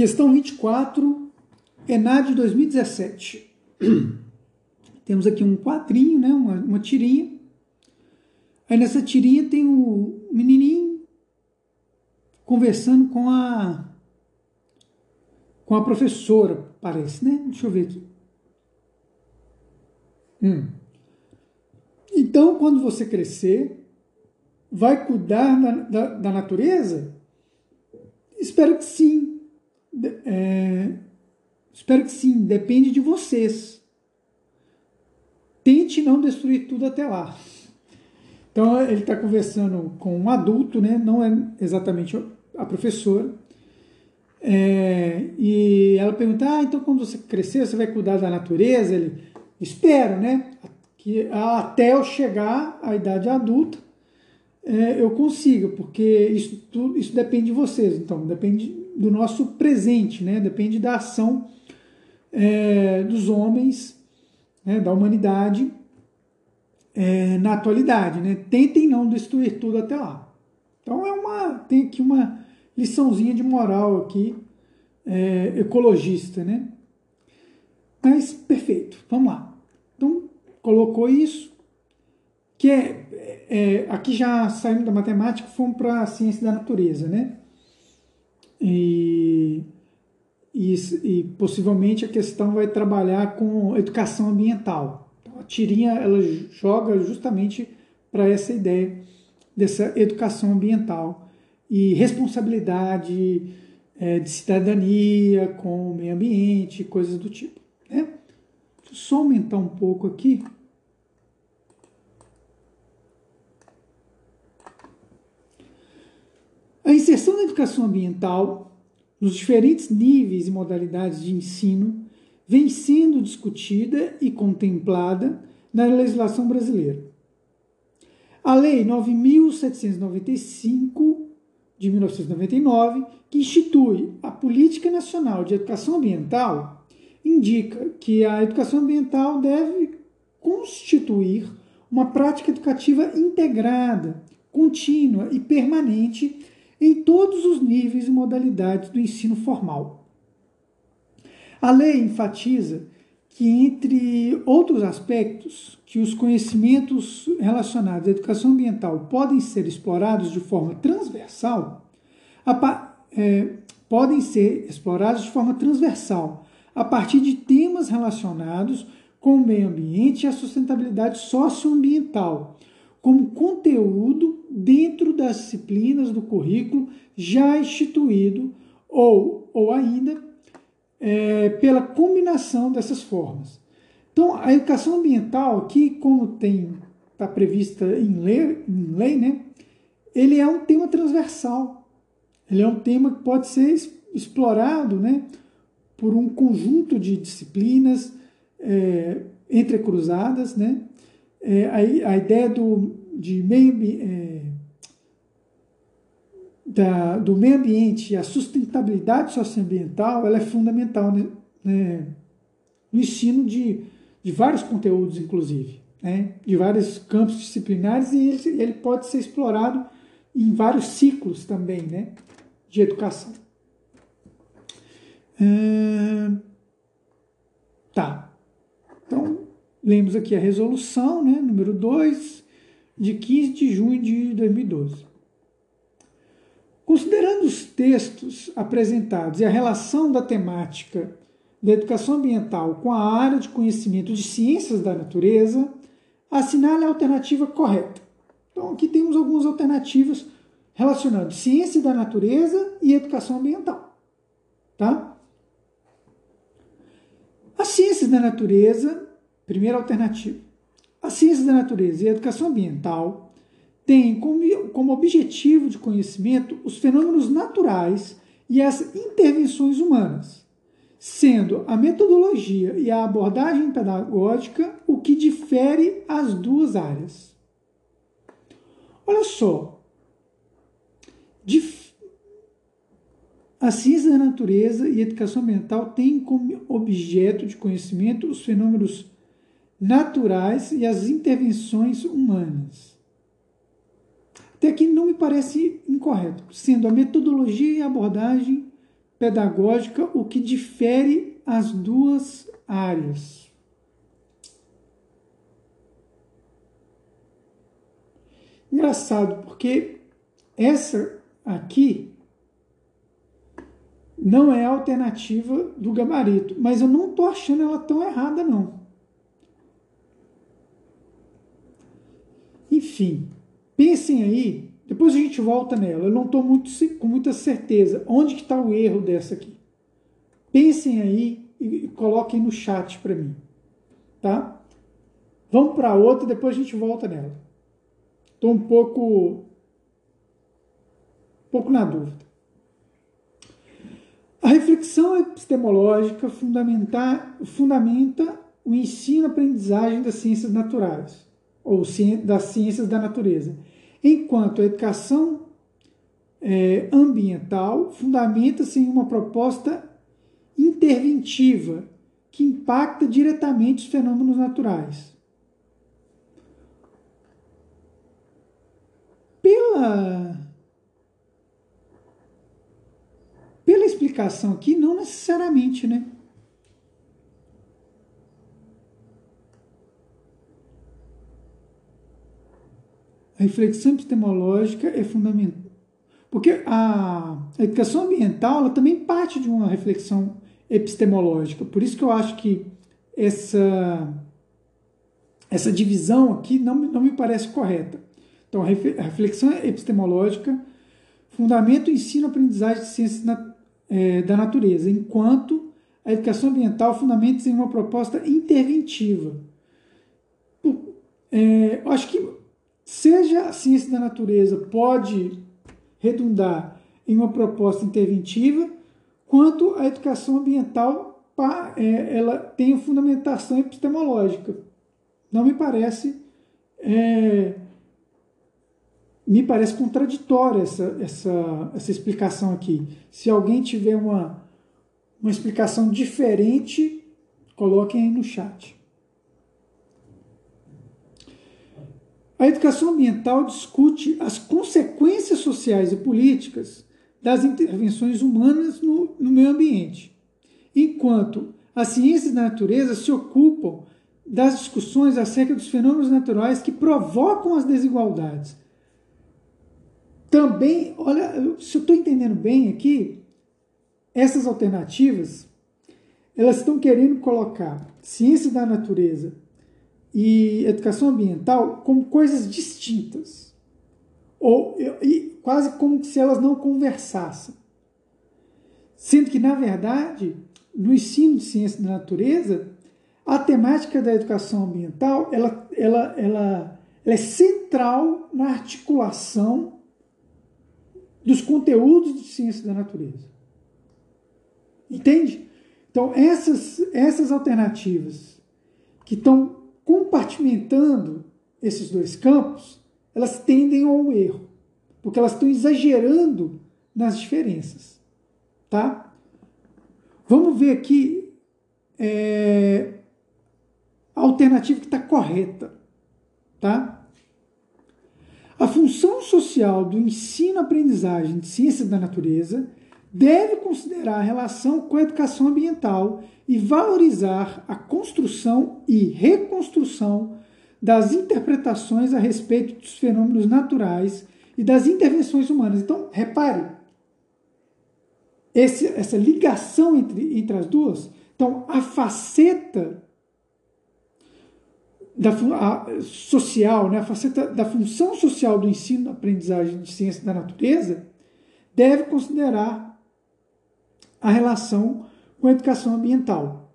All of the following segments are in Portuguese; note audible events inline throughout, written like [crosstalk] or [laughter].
Questão 24, ENAD 2017. [clears throat] Temos aqui um quadrinho, né, uma, uma tirinha. Aí nessa tirinha tem o menininho conversando com a com a professora, parece, né? Deixa eu ver aqui. Hum. Então, quando você crescer, vai cuidar da, da, da natureza? Espero que sim. É, espero que sim. Depende de vocês. Tente não destruir tudo até lá. Então ele está conversando com um adulto, né? não é exatamente a professora. É, e ela pergunta: Ah, então quando você crescer, você vai cuidar da natureza? Ele espera, né? Que até eu chegar à idade adulta é, eu consiga, porque isso, tudo, isso depende de vocês. Então, depende do nosso presente, né? Depende da ação é, dos homens, né? da humanidade é, na atualidade, né? Tentem não destruir tudo até lá. Então é uma tem aqui uma liçãozinha de moral aqui é, ecologista, né? Mas perfeito, vamos lá. Então colocou isso que é, é aqui já saindo da matemática fomos para a ciência da natureza, né? E, e, e possivelmente a questão vai trabalhar com educação ambiental a tirinha ela joga justamente para essa ideia dessa educação ambiental e responsabilidade é, de cidadania com o meio ambiente, coisas do tipo. Né? Só aumentar um pouco aqui. A inserção da educação ambiental nos diferentes níveis e modalidades de ensino vem sendo discutida e contemplada na legislação brasileira. A Lei 9.795 de 1999, que institui a Política Nacional de Educação Ambiental, indica que a educação ambiental deve constituir uma prática educativa integrada, contínua e permanente em todos os níveis e modalidades do ensino formal. A lei enfatiza que, entre outros aspectos, que os conhecimentos relacionados à educação ambiental podem ser explorados de forma transversal, é, podem ser explorados de forma transversal a partir de temas relacionados com o meio ambiente e a sustentabilidade socioambiental, como conteúdo dentro das disciplinas do currículo já instituído ou, ou ainda é, pela combinação dessas formas. Então, a educação ambiental, que como tem está prevista em lei, em lei, né, ele é um tema transversal. Ele é um tema que pode ser explorado, né, por um conjunto de disciplinas é, entrecruzadas, né. É, a, a ideia do, de meio é, da, do meio ambiente e a sustentabilidade socioambiental ela é fundamental né, né, no ensino de, de vários conteúdos, inclusive, né, de vários campos disciplinares, e ele, ele pode ser explorado em vários ciclos também né, de educação. tá. Então, lemos aqui a resolução, né, número 2, de 15 de junho de 2012. Considerando os textos apresentados e a relação da temática da educação ambiental com a área de conhecimento de ciências da natureza, assinale a alternativa correta. Então, aqui temos algumas alternativas relacionando ciência da natureza e educação ambiental. Tá? As ciências da natureza, primeira alternativa. As ciências da natureza e a educação ambiental tem como, como objetivo de conhecimento os fenômenos naturais e as intervenções humanas, sendo a metodologia e a abordagem pedagógica o que difere as duas áreas. Olha só, a ciência da natureza e a educação ambiental têm como objeto de conhecimento os fenômenos naturais e as intervenções humanas. Até aqui não me parece incorreto, sendo a metodologia e a abordagem pedagógica o que difere as duas áreas. Engraçado, porque essa aqui não é a alternativa do gabarito, mas eu não estou achando ela tão errada, não. Enfim, pensem aí, depois a gente volta nela. Eu não estou com muita certeza onde que está o erro dessa aqui. Pensem aí e coloquem no chat para mim, tá? Vamos para outra, depois a gente volta nela. Estou um pouco, um pouco na dúvida. A reflexão epistemológica fundamenta o ensino-aprendizagem das ciências naturais, ou das ciências da natureza, enquanto a educação é, ambiental fundamenta-se em uma proposta interventiva que impacta diretamente os fenômenos naturais. Pela pela explicação aqui, não necessariamente, né? A reflexão epistemológica é fundamental. Porque a educação ambiental ela também parte de uma reflexão epistemológica. Por isso que eu acho que essa, essa divisão aqui não, não me parece correta. Então, a reflexão epistemológica fundamenta o ensino aprendizagem de ciências é, da natureza, enquanto a educação ambiental fundamenta-se em uma proposta interventiva. É, eu acho que seja a ciência da natureza pode redundar em uma proposta interventiva, quanto a educação ambiental é, ela tem fundamentação epistemológica. Não me parece é, me parece contraditória essa, essa, essa explicação aqui. Se alguém tiver uma, uma explicação diferente, coloquem aí no chat. A educação ambiental discute as consequências sociais e políticas das intervenções humanas no, no meio ambiente, enquanto as ciências da natureza se ocupam das discussões acerca dos fenômenos naturais que provocam as desigualdades, também, olha, se eu estou entendendo bem aqui, essas alternativas, elas estão querendo colocar ciência da natureza e educação ambiental como coisas distintas. Ou e, quase como se elas não conversassem. Sendo que, na verdade, no ensino de ciência da natureza, a temática da educação ambiental ela, ela, ela, ela é central na articulação dos conteúdos de ciência da natureza. Entende? Então, essas, essas alternativas que estão compartimentando esses dois campos, elas tendem ao erro, porque elas estão exagerando nas diferenças. Tá? Vamos ver aqui é, a alternativa que está correta. Tá? A função social do ensino-aprendizagem de ciências da natureza deve considerar a relação com a educação ambiental e valorizar a construção e reconstrução das interpretações a respeito dos fenômenos naturais e das intervenções humanas. Então, repare, esse, essa ligação entre, entre as duas. Então, a faceta da a, social, né, a faceta da função social do ensino, aprendizagem de ciência da natureza, deve considerar a relação com a educação ambiental.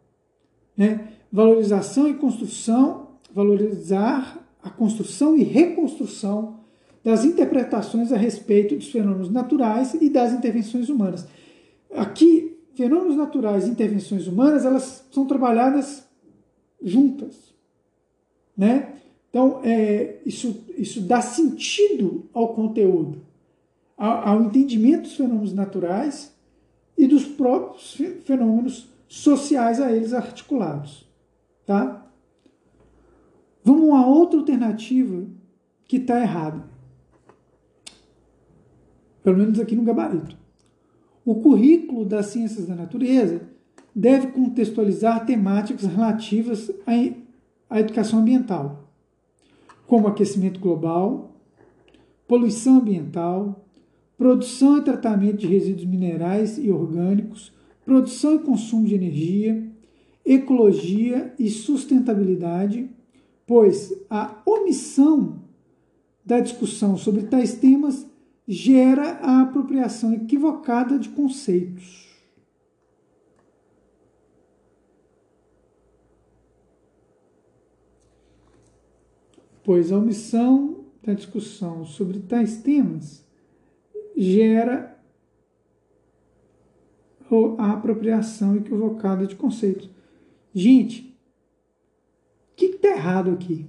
Né? Valorização e construção, valorizar a construção e reconstrução das interpretações a respeito dos fenômenos naturais e das intervenções humanas. Aqui, fenômenos naturais e intervenções humanas, elas são trabalhadas juntas. Né? Então, é, isso, isso dá sentido ao conteúdo, ao, ao entendimento dos fenômenos naturais e dos próprios fenômenos sociais a eles articulados. Tá? Vamos a outra alternativa que está errada. Pelo menos aqui no gabarito. O currículo das ciências da natureza deve contextualizar temáticas relativas à educação ambiental, como aquecimento global, poluição ambiental, produção e tratamento de resíduos minerais e orgânicos, produção e consumo de energia, ecologia e sustentabilidade, pois a omissão da discussão sobre tais temas gera a apropriação equivocada de conceitos. Pois a omissão da discussão sobre tais temas gera a apropriação equivocada de conceitos. Gente, o que está errado aqui?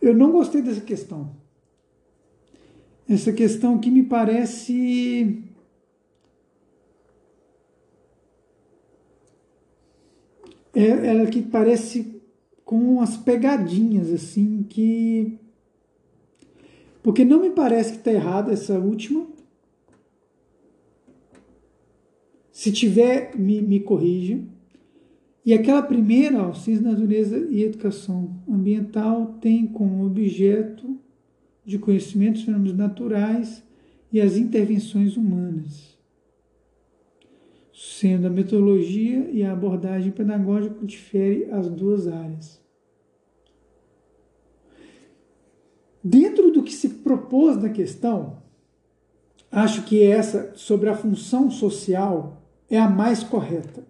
Eu não gostei dessa questão. Essa questão que me parece. É, ela que parece com umas pegadinhas, assim, que. Porque não me parece que está errada essa última. Se tiver, me, me corrija. E aquela primeira, ó, Ciência da Natureza e Educação Ambiental, tem como objeto de conhecimento os fenômenos naturais e as intervenções humanas, sendo a metodologia e a abordagem pedagógica que difere as duas áreas. Dentro do que se propôs na questão, acho que essa sobre a função social é a mais correta,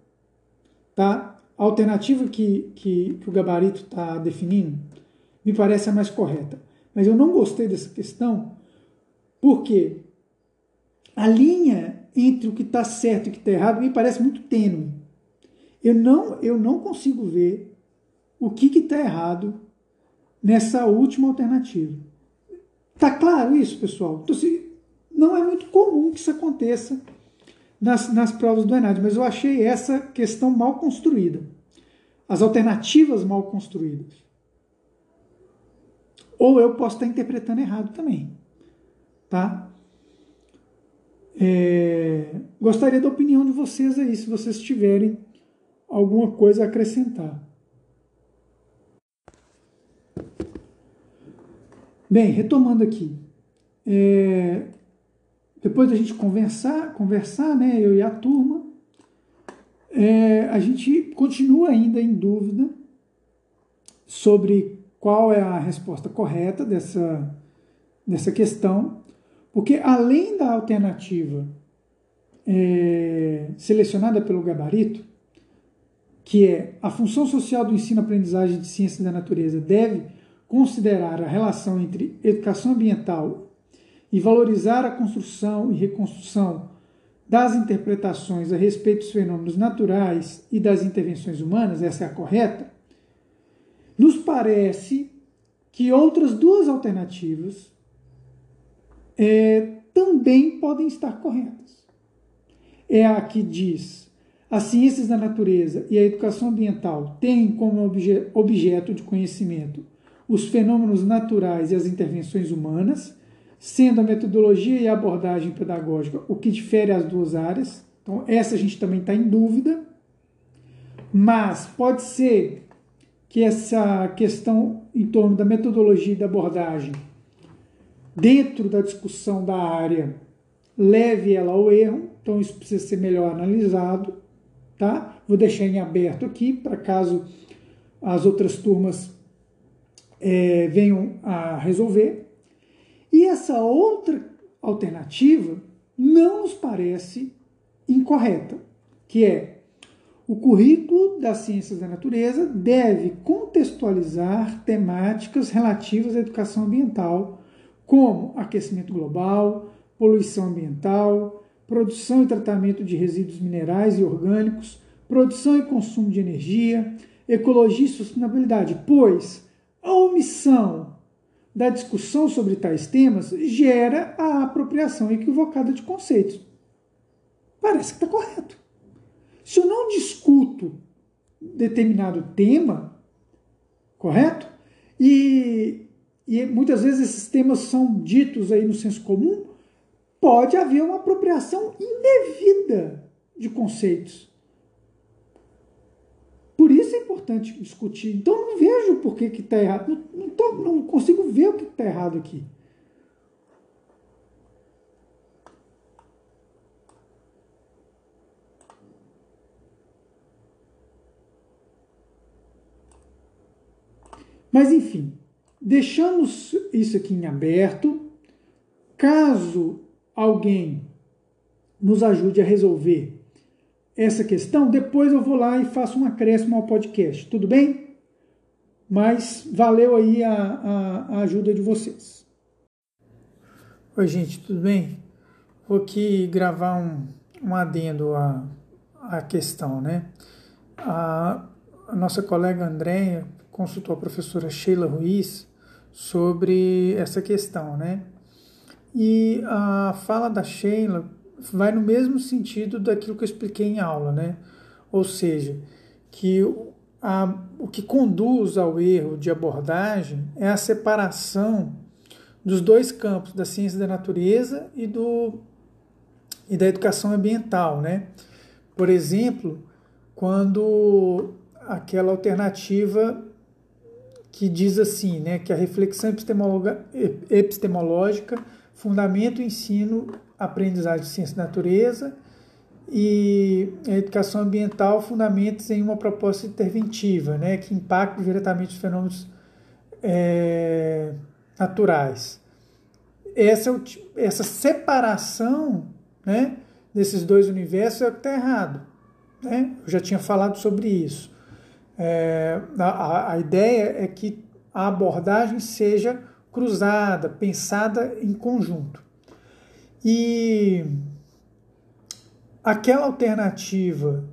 tá? A alternativa que, que, que o gabarito está definindo me parece a mais correta. Mas eu não gostei dessa questão porque a linha entre o que está certo e o que está errado me parece muito tênue. Eu não, eu não consigo ver o que está errado nessa última alternativa. Tá claro isso, pessoal? Então, assim, não é muito comum que isso aconteça nas, nas provas do ENAD, mas eu achei essa questão mal construída. As alternativas mal construídas. Ou eu posso estar interpretando errado também. Tá? É, gostaria da opinião de vocês aí, se vocês tiverem alguma coisa a acrescentar. Bem, retomando aqui. É, depois da gente conversar, conversar, né, eu e a turma, é, a gente continua ainda em dúvida sobre qual é a resposta correta dessa, dessa questão, porque além da alternativa é, selecionada pelo gabarito, que é a função social do ensino-aprendizagem de ciências da natureza deve considerar a relação entre educação ambiental e valorizar a construção e reconstrução das interpretações a respeito dos fenômenos naturais e das intervenções humanas, essa é a correta, nos parece que outras duas alternativas é, também podem estar corretas. É a que diz as ciências da natureza e a educação ambiental têm como obje objeto de conhecimento os fenômenos naturais e as intervenções humanas, sendo a metodologia e a abordagem pedagógica o que difere as duas áreas. Então, essa a gente também está em dúvida, mas pode ser que essa questão em torno da metodologia e da abordagem, dentro da discussão da área, leve ela ao erro, então isso precisa ser melhor analisado, tá? Vou deixar em aberto aqui para caso as outras turmas é, venham a resolver. E essa outra alternativa não nos parece incorreta, que é o currículo das ciências da natureza deve contextualizar temáticas relativas à educação ambiental, como aquecimento global, poluição ambiental, produção e tratamento de resíduos minerais e orgânicos, produção e consumo de energia, ecologia e sustentabilidade, pois a omissão da discussão sobre tais temas gera a apropriação equivocada de conceitos. Parece que está correto. Se eu não discuto determinado tema, correto? E, e muitas vezes esses temas são ditos aí no senso comum, pode haver uma apropriação indevida de conceitos. Por isso é importante discutir. Então não vejo por que está errado. Tô, não, consigo ver o que está errado aqui. Mas enfim, deixamos isso aqui em aberto. Caso alguém nos ajude a resolver essa questão, depois eu vou lá e faço um acréscimo ao podcast, tudo bem? Mas valeu aí a, a, a ajuda de vocês. Oi, gente, tudo bem? Vou aqui gravar um, um adendo à, à questão, né? A, a nossa colega Andréia consultou a professora Sheila Ruiz sobre essa questão, né? E a fala da Sheila vai no mesmo sentido daquilo que eu expliquei em aula, né? Ou seja, que a, o que conduz ao erro de abordagem é a separação dos dois campos, da ciência da natureza e, do, e da educação ambiental, né? Por exemplo, quando aquela alternativa que diz assim, né, que a reflexão epistemológica fundamento o ensino aprendizagem de ciência da natureza e a educação ambiental fundamentos em uma proposta interventiva, né, que impacta diretamente os fenômenos é, naturais. Essa, essa separação né, desses dois universos é o que está errado. Né? Eu já tinha falado sobre isso. É, a, a ideia é que a abordagem seja cruzada, pensada em conjunto. E aquela alternativa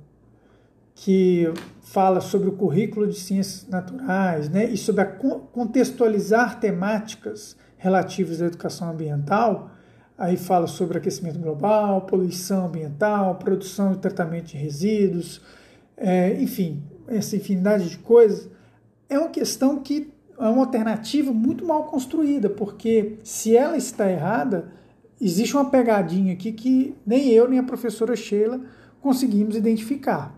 que fala sobre o currículo de ciências naturais né, e sobre contextualizar temáticas relativas à educação ambiental, aí fala sobre aquecimento global, poluição ambiental, produção e tratamento de resíduos, é, enfim, essa infinidade de coisas, é uma questão que é uma alternativa muito mal construída, porque se ela está errada, existe uma pegadinha aqui que nem eu nem a professora Sheila conseguimos identificar,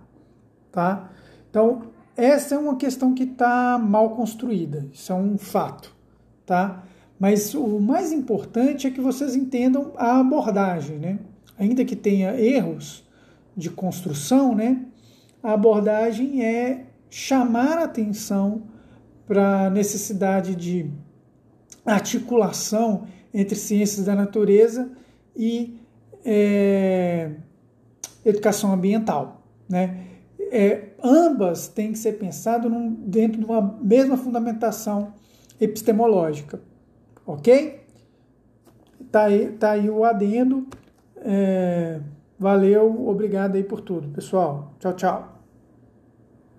tá? Então, essa é uma questão que está mal construída, isso é um fato, tá? Mas o mais importante é que vocês entendam a abordagem, né? Ainda que tenha erros de construção, né? A abordagem é chamar a atenção para a necessidade de articulação entre ciências da natureza e é, educação ambiental. Né? É, ambas têm que ser pensadas dentro de uma mesma fundamentação epistemológica. Ok? Tá aí, tá aí o adendo. É, valeu, obrigado aí por tudo, pessoal. Tchau, tchau.